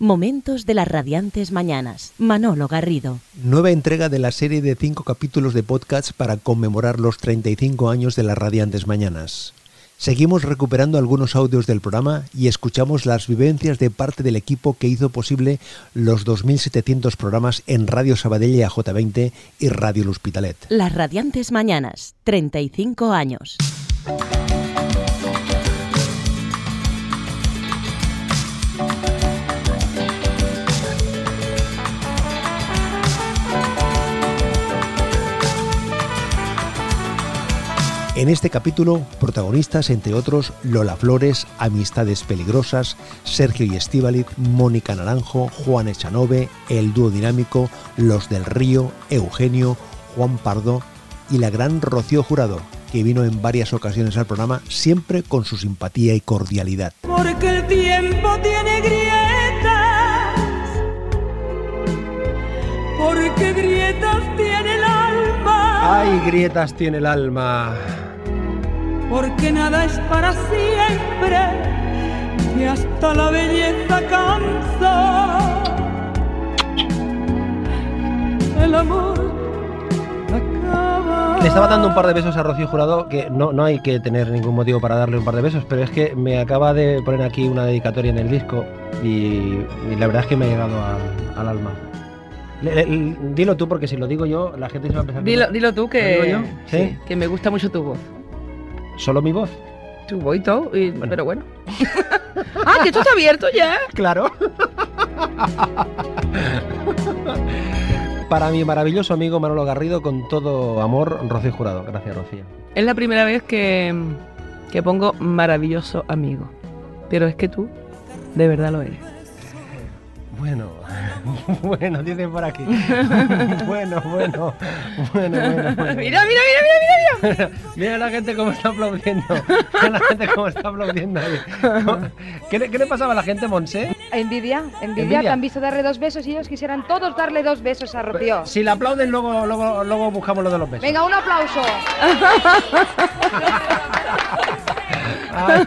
Momentos de las radiantes mañanas. Manolo Garrido. Nueva entrega de la serie de cinco capítulos de podcast para conmemorar los 35 años de las radiantes mañanas. Seguimos recuperando algunos audios del programa y escuchamos las vivencias de parte del equipo que hizo posible los 2.700 programas en Radio Sabadell AJ20 y Radio El Hospitalet. Las radiantes mañanas. 35 años. En este capítulo, protagonistas entre otros Lola Flores, Amistades Peligrosas, Sergio y Estíbaliz, Mónica Naranjo, Juan Echanove, El Dúo Dinámico, Los del Río, Eugenio, Juan Pardo y la gran Rocío Jurado, que vino en varias ocasiones al programa, siempre con su simpatía y cordialidad. Porque el tiempo tiene grietas, porque grietas tiene el alma. Ay, grietas tiene el alma porque nada es para siempre y hasta la belleza cansa. El amor acaba. Le estaba dando un par de besos a Rocío Jurado, que no, no hay que tener ningún motivo para darle un par de besos, pero es que me acaba de poner aquí una dedicatoria en el disco y, y la verdad es que me ha llegado a, al alma. Le, le, dilo tú, porque si lo digo yo, la gente se va a pensar Dilo, dilo tú, que, yo? ¿Sí? que me gusta mucho tu voz. ¿Solo mi voz? Tu voz y todo, y, bueno. pero bueno. ah, que esto está abierto ya. Claro. Para mi maravilloso amigo Manolo Garrido, con todo amor, Rocío Jurado. Gracias, Rocío. Es la primera vez que, que pongo maravilloso amigo. Pero es que tú, de verdad lo eres. Bueno, bueno, dicen por aquí. bueno, bueno, bueno, bueno, bueno. Mira, mira, mira, mira, mira. mira la gente cómo está aplaudiendo. Mira la gente cómo está aplaudiendo ahí. ¿Qué le, qué le pasaba a la gente, Monse? Envidia, envidia, envidia. Te han visto darle dos besos y ellos quisieran todos darle dos besos a Rocío. Si la aplauden, luego, luego, luego buscamos lo de los besos. Venga, un aplauso. Ay.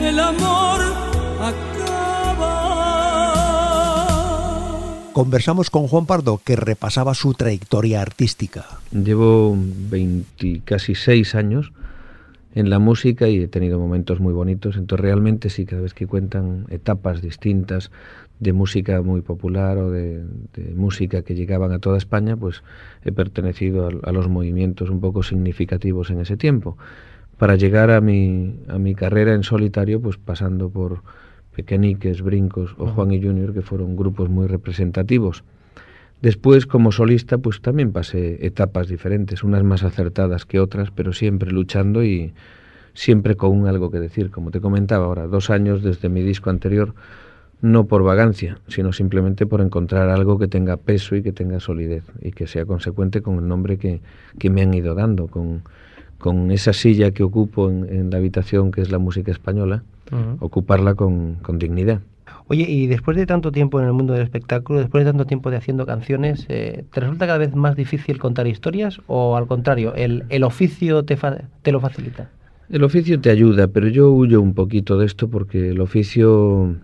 El amor acaba. Conversamos con Juan Pardo, que repasaba su trayectoria artística. Llevo 20, casi seis años en la música y he tenido momentos muy bonitos. Entonces realmente sí, cada vez que cuentan etapas distintas de música muy popular o de, música que llegaban a toda España, pues he pertenecido a, a, los movimientos un poco significativos en ese tiempo. Para llegar a mi, a mi carrera en solitario, pues pasando por Pequeñiques, Brincos o Juan y Junior, que fueron grupos muy representativos. Después, como solista, pues también pasé etapas diferentes, unas más acertadas que otras, pero siempre luchando y siempre con algo que decir. Como te comentaba ahora, dos años desde mi disco anterior, no por vagancia, sino simplemente por encontrar algo que tenga peso y que tenga solidez y que sea consecuente con el nombre que, que me han ido dando, con, con esa silla que ocupo en, en la habitación que es la música española uh -huh. ocuparla con, con, dignidad. Oye, y después de tanto tiempo en el mundo del espectáculo, después de tanto tiempo de haciendo canciones, eh, ¿te resulta cada vez más difícil contar historias o al contrario, el, el oficio te, fa te lo facilita? El oficio te ayuda, pero yo huyo un poquito de esto porque el oficio,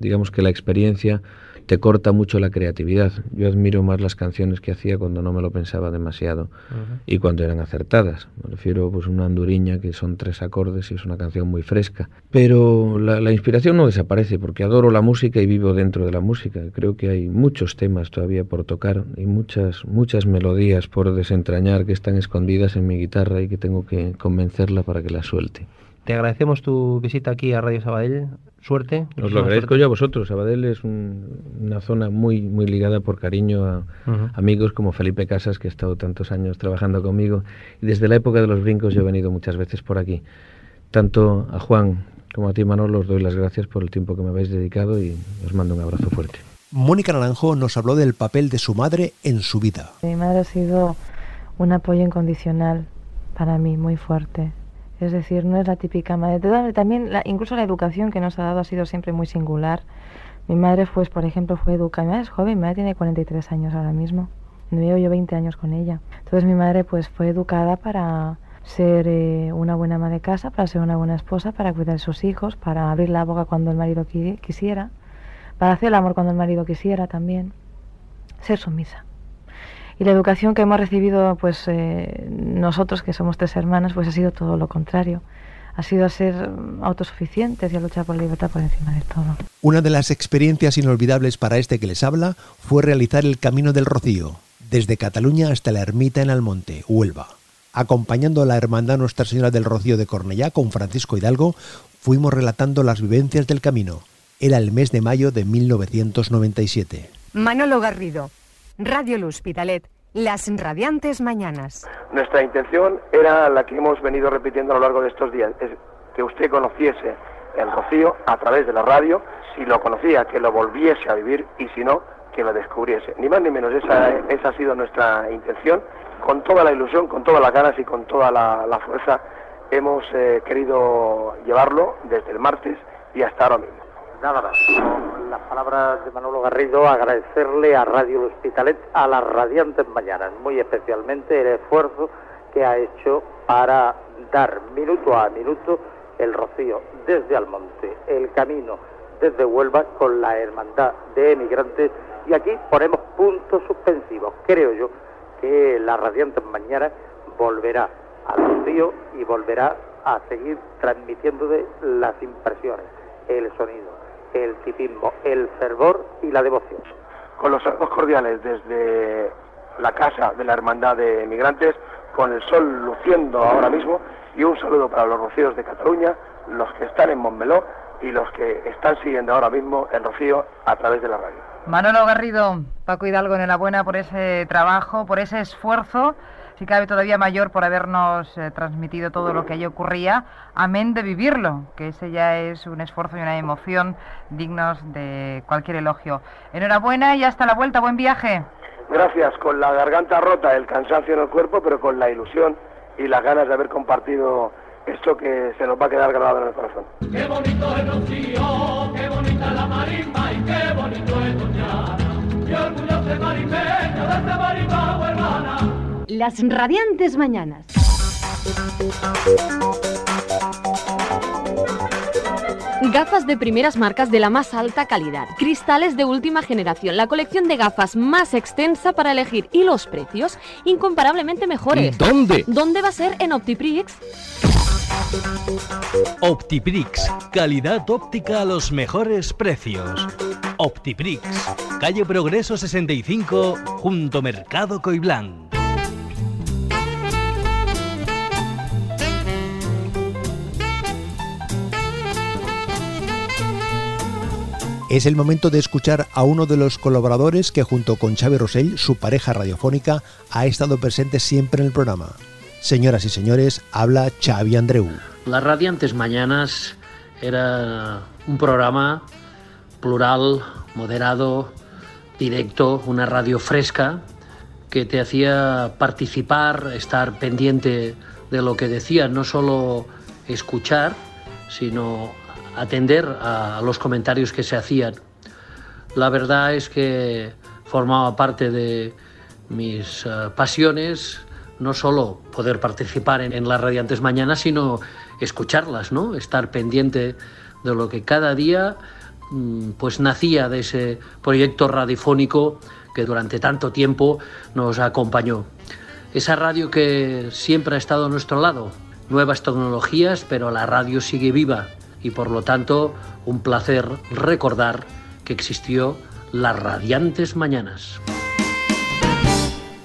digamos que la experiencia te corta mucho la creatividad. Yo admiro más las canciones que hacía cuando no me lo pensaba demasiado uh -huh. y cuando eran acertadas. Me refiero pues una anduriña que son tres acordes y es una canción muy fresca. Pero la, la, inspiración no desaparece porque adoro la música y vivo dentro de la música. Creo que hay muchos temas todavía por tocar y muchas muchas melodías por desentrañar que están escondidas en mi guitarra y que tengo que convencerla para que la suelte. Te agradecemos tu visita aquí a Radio Sabadell. Suerte. Os lo agradezco suerte. yo a vosotros. Sabadell es un, una zona muy, muy ligada por cariño a uh -huh. amigos como Felipe Casas, que ha estado tantos años trabajando conmigo. Y desde la época de los brincos yo he venido muchas veces por aquí. Tanto a Juan como a ti, Manolo, os doy las gracias por el tiempo que me habéis dedicado y os mando un abrazo fuerte. Mónica Naranjo nos habló del papel de su madre en su vida. Mi madre ha sido un apoyo incondicional para mí, muy fuerte es decir, no es la típica madre. También, la, incluso la educación que nos ha dado ha sido siempre muy singular. Mi madre, pues, por ejemplo, fue educada. Mi madre es joven, mi madre tiene 43 años ahora mismo. No llevo yo 20 años con ella. Entonces, mi madre, pues, fue educada para ser eh, una buena ama de casa, para ser una buena esposa, para cuidar de sus hijos, para abrir la boca cuando el marido qui quisiera. para hacer el amor cuando el marido quisiera también, ser sumisa. Y la educación que hemos recibido, pues eh, nosotros que somos tres hermanas, pues ha sido todo lo contrario. Ha sido a ser autosuficientes y a luchar por la libertad por encima de todo. Una de las experiencias inolvidables para este que les habla fue realizar el Camino del Rocío, desde Cataluña hasta la ermita en Almonte, Huelva. Acompañando a la Hermandad Nuestra Señora del Rocío de Cornellá con Francisco Hidalgo, fuimos relatando las vivencias del camino. Era el mes de mayo de 1997. Manolo Garrido, Radio Luz Pitalet, las radiantes mañanas. Nuestra intención era la que hemos venido repitiendo a lo largo de estos días, es que usted conociese el rocío a través de la radio, si lo conocía, que lo volviese a vivir y si no, que lo descubriese. Ni más ni menos, esa, esa ha sido nuestra intención con toda la ilusión, con todas las ganas y con toda la, fuerza hemos eh, querido llevarlo desde el martes y hasta ahora mismo. Nada más, con las palabras de Manolo Garrido, agradecerle a Radio Hospitalet a las radiantes mañanas, muy especialmente el esfuerzo que ha hecho para dar minuto a minuto el rocío desde Almonte, el camino desde Huelva con la hermandad de emigrantes. Y aquí ponemos puntos suspensivos, creo yo, que la radiante mañana volverá al Rocío y volverá a seguir transmitiendo las impresiones, el sonido, el tipismo, el fervor y la devoción. Con los saludos cordiales desde la casa de la Hermandad de Migrantes, con el sol luciendo ahora mismo, y un saludo para los rocíos de Cataluña, los que están en Montmeló y los que están siguiendo ahora mismo el rocío a través de la radio. Manolo Garrido, Paco Hidalgo, enhorabuena por ese trabajo, por ese esfuerzo, si cabe todavía mayor por habernos eh, transmitido todo lo que allí ocurría, amén de vivirlo, que ese ya es un esfuerzo y una emoción dignos de cualquier elogio. Enhorabuena y hasta la vuelta, buen viaje. Gracias, con la garganta rota, el cansancio en el cuerpo, pero con la ilusión y las ganas de haber compartido esto que se nos va a quedar grabado en el corazón. Qué bonito el rocío, qué bonita la marimba y qué bonito es Doñana. Y orgulloso de marimeño de marimba hermana. Las radiantes mañanas. Gafas de primeras marcas de la más alta calidad. Cristales de última generación. La colección de gafas más extensa para elegir. Y los precios incomparablemente mejores. ¿Dónde? ¿Dónde va a ser? En Optiprix. Optiprix, calidad óptica a los mejores precios. Optiprix, calle Progreso 65, junto Mercado Coiblán. Es el momento de escuchar a uno de los colaboradores que junto con Xavi Rosell, su pareja radiofónica, ha estado presente siempre en el programa. Señoras y señores, habla Xavi Andreu. Las Radiantes Mañanas era un programa plural, moderado, directo, una radio fresca que te hacía participar, estar pendiente de lo que decía, no solo escuchar, sino atender a los comentarios que se hacían. La verdad es que formaba parte de mis eh, pasiones, no solo poder participar en, las radiantes mañanas, sino escucharlas, ¿no? Estar pendiente de lo que cada día mm, pues nacía de ese proyecto radiofónico que durante tanto tiempo nos acompañó. Esa radio que siempre ha estado a nuestro lado, nuevas tecnologías, pero la radio sigue viva y por lo tanto un placer recordar que existió las radiantes mañanas.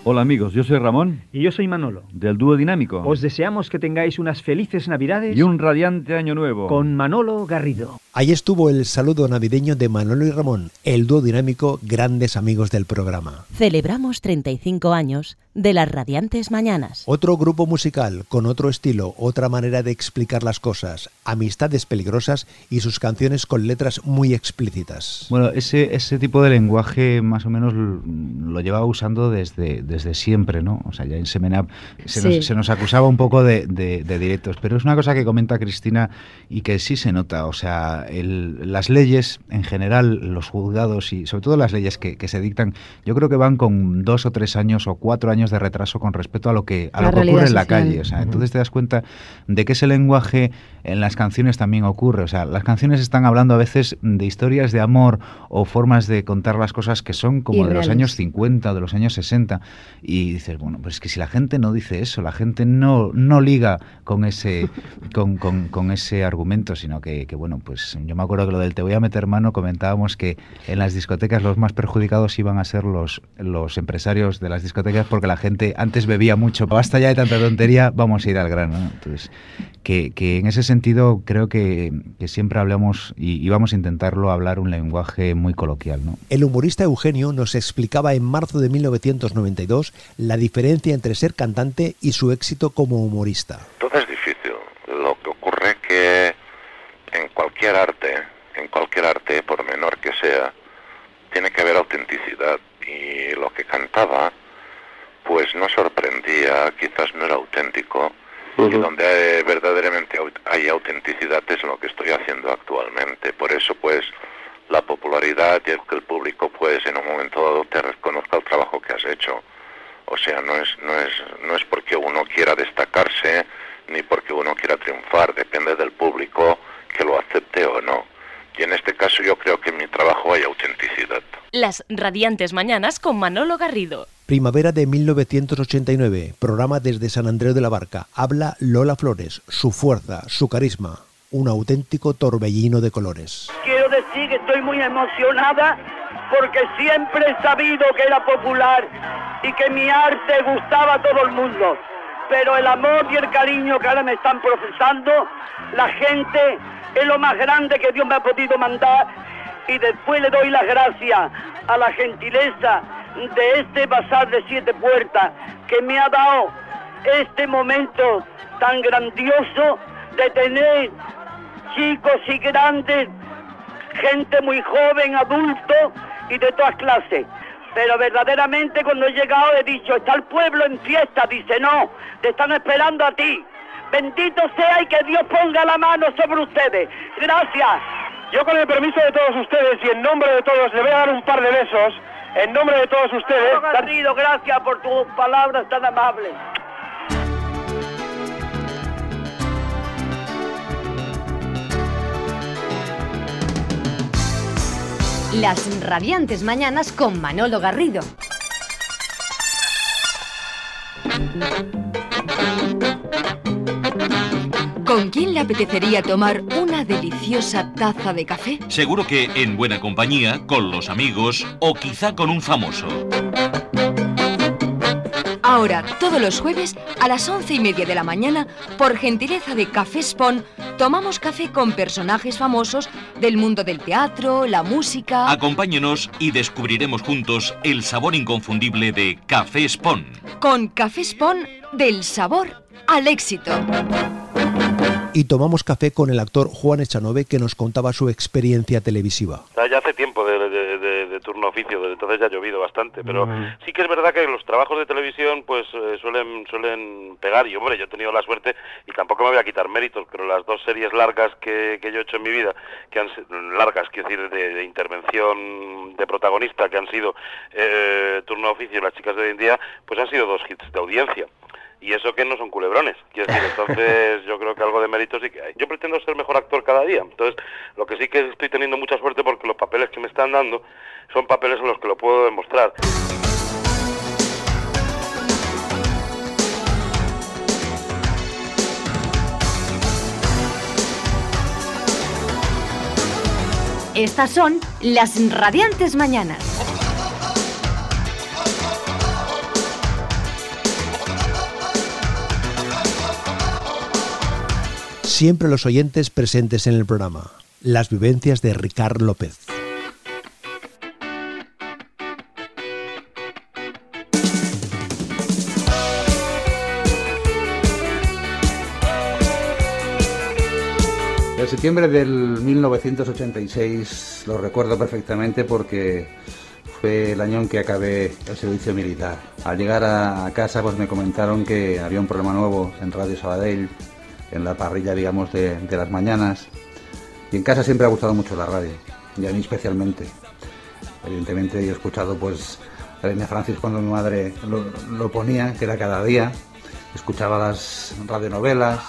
Hola amigos, yo soy Ramón. Y yo soy Manolo. Del dúo dinámico. Os deseamos que tengáis unas felices Navidades. Y un radiante año nuevo. Con Manolo Garrido. Ahí estuvo el saludo navideño de Manolo y Ramón, el dúo dinámico, grandes amigos del programa. Celebramos 35 años de las radiantes mañanas. Otro grupo musical, con otro estilo, otra manera de explicar las cosas, amistades peligrosas y sus canciones con letras muy explícitas. Bueno, ese, ese tipo de lenguaje más o menos lo llevaba usando desde, desde siempre, ¿no? O sea, ya en Semenap se, Sí. nos, se nos acusaba un poco de, de- de directos, pero es una cosa que comenta Cristina y que sí se nota. O sea, el- las leyes en general, los juzgados y sobre todo las leyes que, que se dictan, yo creo que van con dos o tres años o cuatro años de retraso con respecto a lo que, a La lo que ocurre en la calle. O sea, entonces te das cuenta de que ese lenguaje en las canciones también ocurre. O sea, las canciones están hablando a veces de historias de amor o formas de contar las cosas que son como de los años 50 o de los años 60. Y dices, bueno, pues es que si la gente no dice eso, la gente no, no liga con ese, con, con- con ese argumento, sino que, que, bueno, pues yo me acuerdo que lo del te voy a meter mano comentábamos que en las discotecas los más perjudicados iban a ser los, los empresarios de las discotecas porque la gente antes bebía mucho. Basta ya de tanta tontería, vamos a ir al grano. ¿no? Entonces, que, que en ese sentido creo que, que siempre hablamos y, y vamos a intentarlo hablar un lenguaje muy coloquial. ¿no? El humorista Eugenio nos explicaba en marzo de 1992 la diferencia entre ser cantante y su éxito como humorista. Todo es difícil. Lo que ocurre que en cualquier arte, en cualquier arte, por menor que sea, tiene que haber autenticidad. Y lo que cantaba, pues no sorprendía, quizás no era auténtico. Y donde hay- verdaderamente hay autenticidad es lo que estoy haciendo actualmente. Por eso, pues, la popularidad y el que el público, pues, en un momento dado te reconozca el trabajo que has hecho. O sea, no es, no es, no es porque uno quiera destacarse ni porque uno quiera triunfar, depende del público que lo acepte o no. Y en este caso yo creo que en mi trabajo hay autenticidad. Las radiantes mañanas con Manolo Garrido. Primavera de 1989, programa desde San Andreu de la Barca. Habla Lola Flores, su fuerza, su carisma, un auténtico torbellino de colores. Quiero decir que estoy muy emocionada porque siempre he sabido que era popular y que mi arte gustaba a todo el mundo. Pero el amor y el cariño que ahora me están profesando, la gente es lo más grande que Dios me ha podido mandar y después le doy las gracias a la gentileza de este bazar de siete puertas que me ha dado este momento tan grandioso de tener chicos y grandes, gente muy joven, adulto y de todas clases. Pero verdaderamente cuando he llegado he dicho, está el pueblo en fiesta, dice, no, te están esperando a ti. Bendito sea y que Dios ponga la mano sobre ustedes. Gracias. Yo con el permiso de todos ustedes y en nombre de todos le voy a dar un par de besos. En nombre de todos ustedes. Manolo Garrido, gracias por tus palabras tan amables. Las radiantes mañanas con Manolo Garrido. ¿Con quién le apetecería tomar una deliciosa taza de café? Seguro que en buena compañía, con los amigos o quizá con un famoso. Ahora, todos los jueves, a las once y media de la mañana, por gentileza de Café Spon, tomamos café con personajes famosos del mundo del teatro, la música... Acompáñenos y descubriremos juntos el sabor inconfundible de Café Spon. Con Café Spon, del sabor al éxito. Y tomamos café con el actor Juan Echanove que nos contaba su experiencia televisiva. Ya hace tiempo de, de- de- de turno oficio, desde entonces ya ha llovido bastante, pero sí que es verdad que los trabajos de televisión pues eh, suelen suelen pegar y hombre, yo he tenido la suerte y tampoco me voy a quitar méritos, pero las dos series largas que, que yo he hecho en mi vida, que han largas, quiero decir, de, de intervención de protagonista, que han sido eh, turno oficio y las chicas de hoy en día, pues han sido dos hits de audiencia. Y eso que no son culebrones, quiero decir, entonces yo creo que algo de mérito sí que hay. Yo pretendo ser mejor actor cada día, entonces lo que sí que estoy teniendo mucha suerte porque los papeles que me están dando son papeles en los que lo puedo demostrar. Estas son las radiantes mañanas. Siempre los oyentes presentes en el programa. Las vivencias de Ricard López. El septiembre del 1986 lo recuerdo perfectamente porque fue el año en que acabé el servicio militar. Al llegar a casa pues me comentaron que había un programa nuevo en Radio Sabadell, en la parrilla digamos de, las mañanas. Y en casa siempre ha gustado mucho la radio, y a mí especialmente. Evidentemente yo he escuchado pues Reina Francis cuando mi madre lo, ponía, que era cada día. Escuchaba las radionovelas,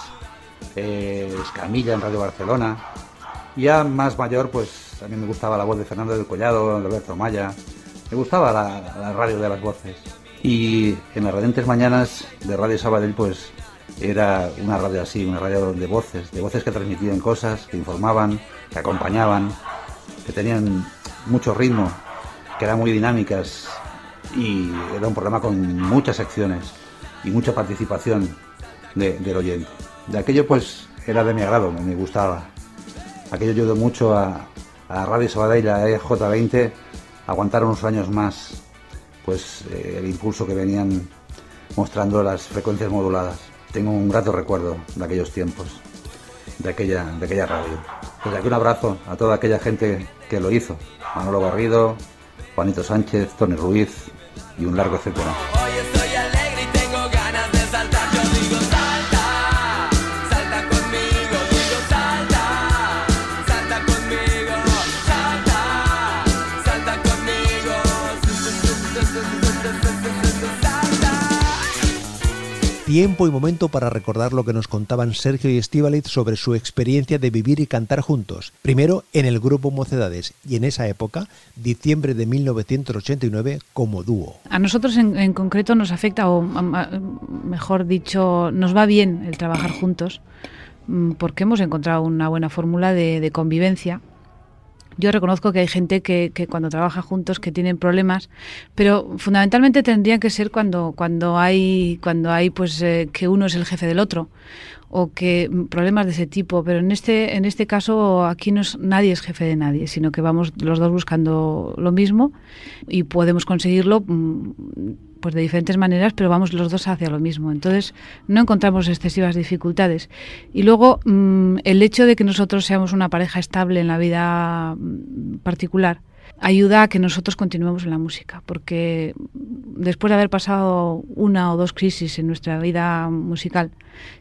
eh, Escamilla en Radio Barcelona. Ya más mayor, pues también me gustaba la voz de Fernando del Collado, de Alberto Maya. Me gustaba la, la radio de las voces. Y en las radiantes mañanas de Radio Sabadell, pues era una radio así, una radio de voces, de voces que transmitían cosas, que informaban, que acompañaban, que tenían mucho ritmo, que eran muy dinámicas y era un programa con muchas secciones y mucha participación de- del oyente. De aquello pues era de mi agrado, me, gustaba. Aquello ayudó mucho a, Radio Sabadell, a EJ20, a aguantar unos años más pues eh, el impulso que venían mostrando las frecuencias moduladas. Tengo un grato recuerdo de aquellos tiempos, de aquella, de aquella radio. Desde aquí un abrazo a toda aquella gente que lo hizo. Manolo Garrido, Juanito Sánchez, Tony Ruiz y un largo etcétera. Tiempo y momento para recordar lo que nos contaban Sergio y Estíbaliz sobre su experiencia de vivir y cantar juntos. Primero en el grupo Mocedades y en esa época, diciembre de 1989, como dúo. A nosotros en, concreto nos afecta, o mejor dicho, nos va bien el trabajar juntos, mm, porque hemos encontrado una buena fórmula de convivencia. Yo reconozco que hay gente que, que cuando trabaja juntos que tienen problemas, pero fundamentalmente tendrían que ser cuando, cuando hay, cuando hay pues eh, que uno es el jefe del otro o que problemas de ese tipo, pero en este en este caso aquí no es, nadie es jefe de nadie, sino que vamos los dos buscando lo mismo y podemos conseguirlo mm, pues de diferentes maneras, pero vamos los dos hacia lo mismo. Entonces no encontramos excesivas dificultades. Y luego mm, el hecho de que nosotros seamos una pareja estable en la vida mm, particular ayuda a que nosotros continuemos en la música, porque después de haber pasado una o dos crisis en nuestra vida musical,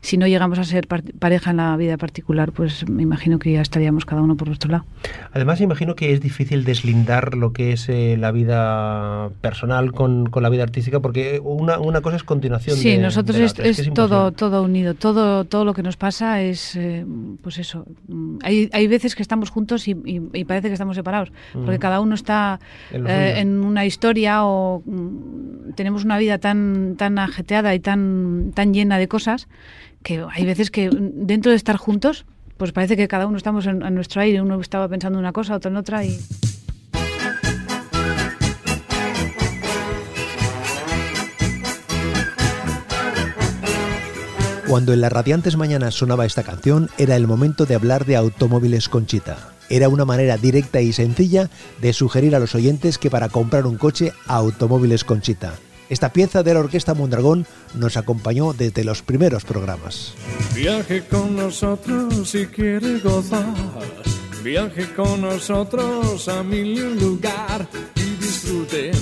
si no llegamos a ser par- pareja en la vida particular, pues me imagino que ya estaríamos cada uno por nuestro lado. Además, imagino que es difícil deslindar lo que es eh, la vida personal con, con la vida artística, porque una, una cosa es continuación Sí, de, nosotros de la es, otra. Es es es todo, todo unido, todo, todo lo que nos pasa es, eh, pues eso, mm, hay, hay veces que estamos juntos y, y- y parece que estamos separados, porque Mm. cada uno está En eh, en una historia o mm, tenemos una vida tan, tan ajeteada y tan, tan llena de cosas que hay veces que mm, dentro de estar juntos, pues parece que cada uno estamos en, nuestro aire, uno estaba pensando en una cosa, otro en otra y... Cuando en las radiantes mañanas sonaba esta canción, era el momento de hablar de automóviles Conchita. Era una manera directa y sencilla de sugerir a los oyentes que para comprar un coche, automóviles Conchita. Esta pieza de la Orquesta Mondragón nos acompañó desde los primeros programas. Viaje con nosotros si quiere gozar. Viaje con nosotros a mil lugar y disfrute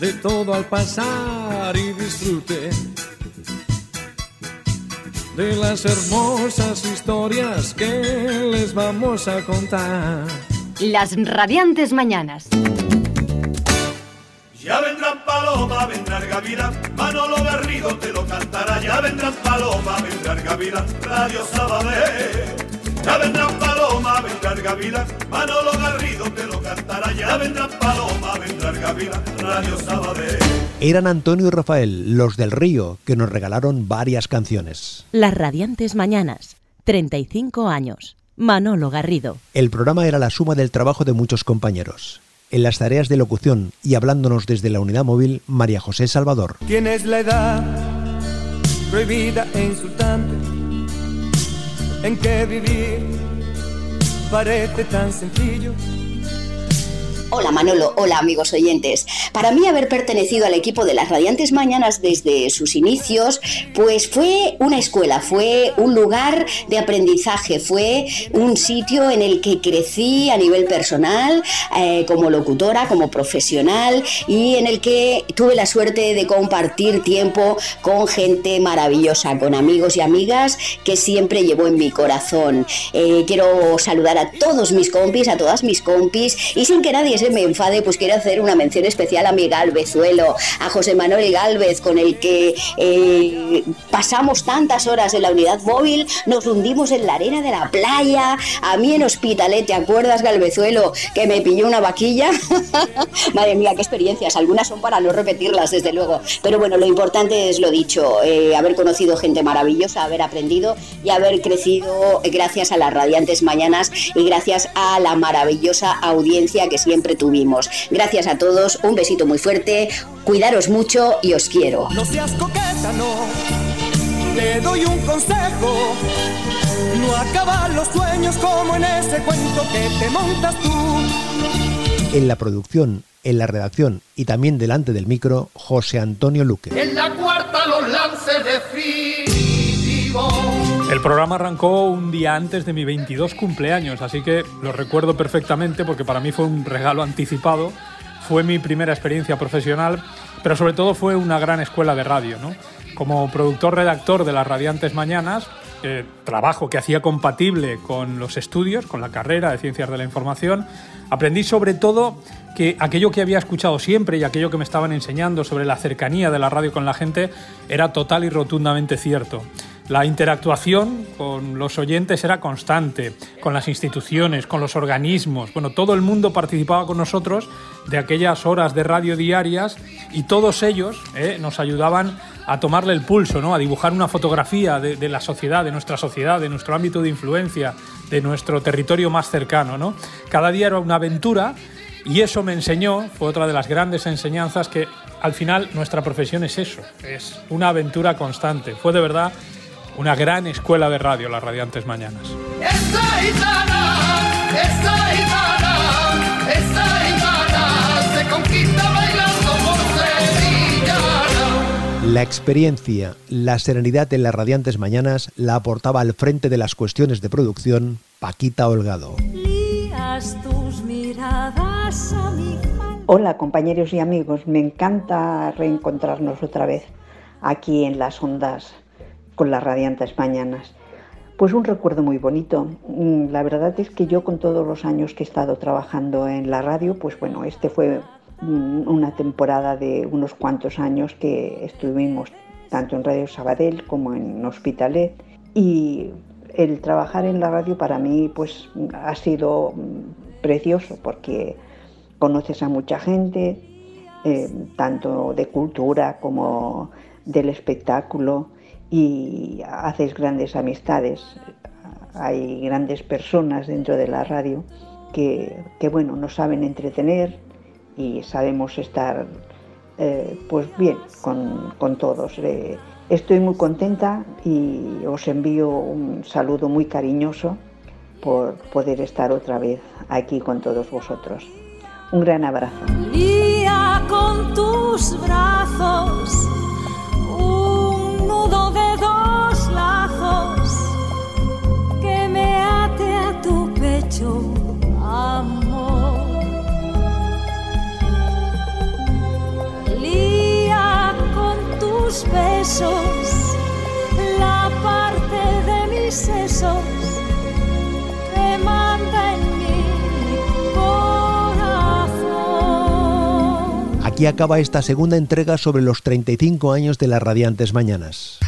de todo al pasar y disfrute de las hermosas historias que les vamos a contar. Las radiantes mañanas. Gavilán, Manolo Garrido te lo cantará. Ya vendrán paloma, vendrán gavilán, Radio Sabadell. Ya vendrán paloma, vendrán gavilán, Manolo Garrido te lo cantará. Ya vendrán paloma, vendrán gavilán, Radio Sabadell. Eran Antonio y Rafael, los del Río, que nos regalaron varias canciones. Las radiantes mañanas. 35 años. Manolo Garrido. El programa era la suma del trabajo de muchos compañeros. En las tareas de locución y hablándonos desde la unidad móvil, María José Salvador. Tienes la edad prohibida e insultante en vivir. Hola Manolo, hola amigos oyentes. Para mí haber pertenecido al equipo de las Radiantes Mañanas desde sus inicios, pues fue una escuela, fue un lugar de aprendizaje, fue un sitio en el que crecí a nivel personal, eh, como locutora, como profesional y en el que tuve la suerte de compartir tiempo con gente maravillosa, con amigos y amigas que siempre llevo en mi corazón. Eh, quiero saludar a todos mis compis, a todas mis compis y sin que nadie se me enfade, pues quiero hacer una mención especial a mi Galvezuelo, a José Manuel Galvez, con el que eh, pasamos tantas horas en la unidad móvil, nos hundimos en la arena de la playa, a mí en Hospitalet, ¿te acuerdas, Galvezuelo, que me pilló una vaquilla? Madre mía, qué experiencias, algunas son para no repetirlas, desde luego, pero bueno, lo importante es lo dicho, eh, haber conocido gente maravillosa, haber aprendido y haber crecido gracias a las radiantes mañanas y gracias a la maravillosa audiencia que siempre tuvimos. Gracias a todos, un besito muy fuerte, cuidaros mucho y os quiero. No seas coqueta, no. Te doy un consejo. No acaban los sueños como en ese cuento que te montas tú. En la producción, en la redacción y también delante del micro, José Antonio Luque. En la cuarta los lances definitivos. El programa arrancó un día antes de mi 22 cumpleaños, así que lo recuerdo perfectamente porque para mí fue un regalo anticipado. Fue mi primera experiencia profesional, pero sobre todo fue una gran escuela de radio. ¿no? Como productor-redactor de las Radiantes Mañanas, eh, trabajo que hacía compatible con los estudios, con la carrera de Ciencias de la Información, aprendí sobre todo que aquello que había escuchado siempre y aquello que me estaban enseñando sobre la cercanía de la radio con la gente era total y rotundamente cierto. La interactuación con los oyentes era constante, con las instituciones, con los organismos. Bueno, todo el mundo participaba con nosotros de aquellas horas de radio diarias y todos ellos eh, nos ayudaban a tomarle el pulso, ¿no? a dibujar una fotografía de, de, la sociedad, de nuestra sociedad, de nuestro ámbito de influencia, de nuestro territorio más cercano. ¿no? Cada día era una aventura y eso me enseñó, fue otra de las grandes enseñanzas, que al final nuestra profesión es eso, es una aventura constante. Fue de verdad una gran escuela de radio, las Radiantes Mañanas. Esa gitana, esa gitana, esa gitana se conquista bailando por sevillana. La experiencia, la serenidad en las Radiantes Mañanas la aportaba al frente de las cuestiones de producción Paquita Holgado. tus miradas a mi Hola compañeros y amigos, me encanta reencontrarnos otra vez aquí en las ondas con las radiantes mañanas. Pues un recuerdo muy bonito. Mm, la verdad es que yo con todos los años que he estado trabajando en la radio, pues bueno, este fue mm, una temporada de unos cuantos años que estuvimos tanto en Radio Sabadell como en Hospitalet y el trabajar en la radio para mí pues ha sido mm, precioso porque conoces a mucha gente, eh, tanto de cultura como del espectáculo y haces grandes amistades. Hay grandes personas dentro de la radio que, que bueno, nos saben entretener y sabemos estar eh, pues bien con, con todos. Eh, estoy muy contenta y os envío un saludo muy cariñoso por poder estar otra vez aquí con todos vosotros. Un gran abrazo. Tus besos la parte de mis sesos que manda en mi corazón. Aquí acaba esta segunda entrega sobre los 35 años de las Radiantes Mañanas.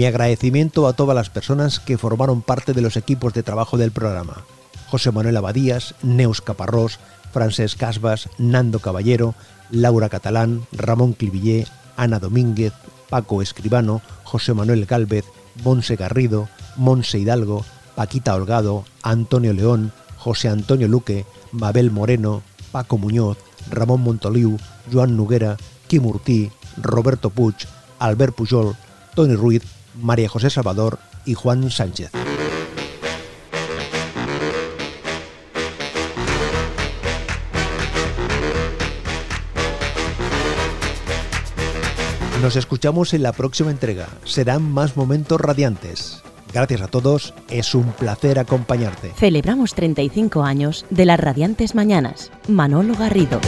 Mi agradecimiento a todas las personas que formaron parte de los equipos de trabajo del programa. José Manuel Abadías, Neus Caparrós, Francesc Casbas, Nando Caballero, Laura Catalán, Ramón Clivillé, Ana Domínguez, Paco Escribano, José Manuel Gálvez, Monse Garrido, Monse Hidalgo, Paquita Holgado, Antonio León, José Antonio Luque, Mabel Moreno, Paco Muñoz, Ramón Montoliu, Joan Noguera, Kim Urtí, Roberto Puig, Albert Pujol, Tony Ruiz, María José Salvador y Juan Sánchez. Nos escuchamos en la próxima entrega. Serán más momentos radiantes. Gracias a todos, es un placer acompañarte. Celebramos 35 años de las Radiantes Mañanas. Manolo Garrido.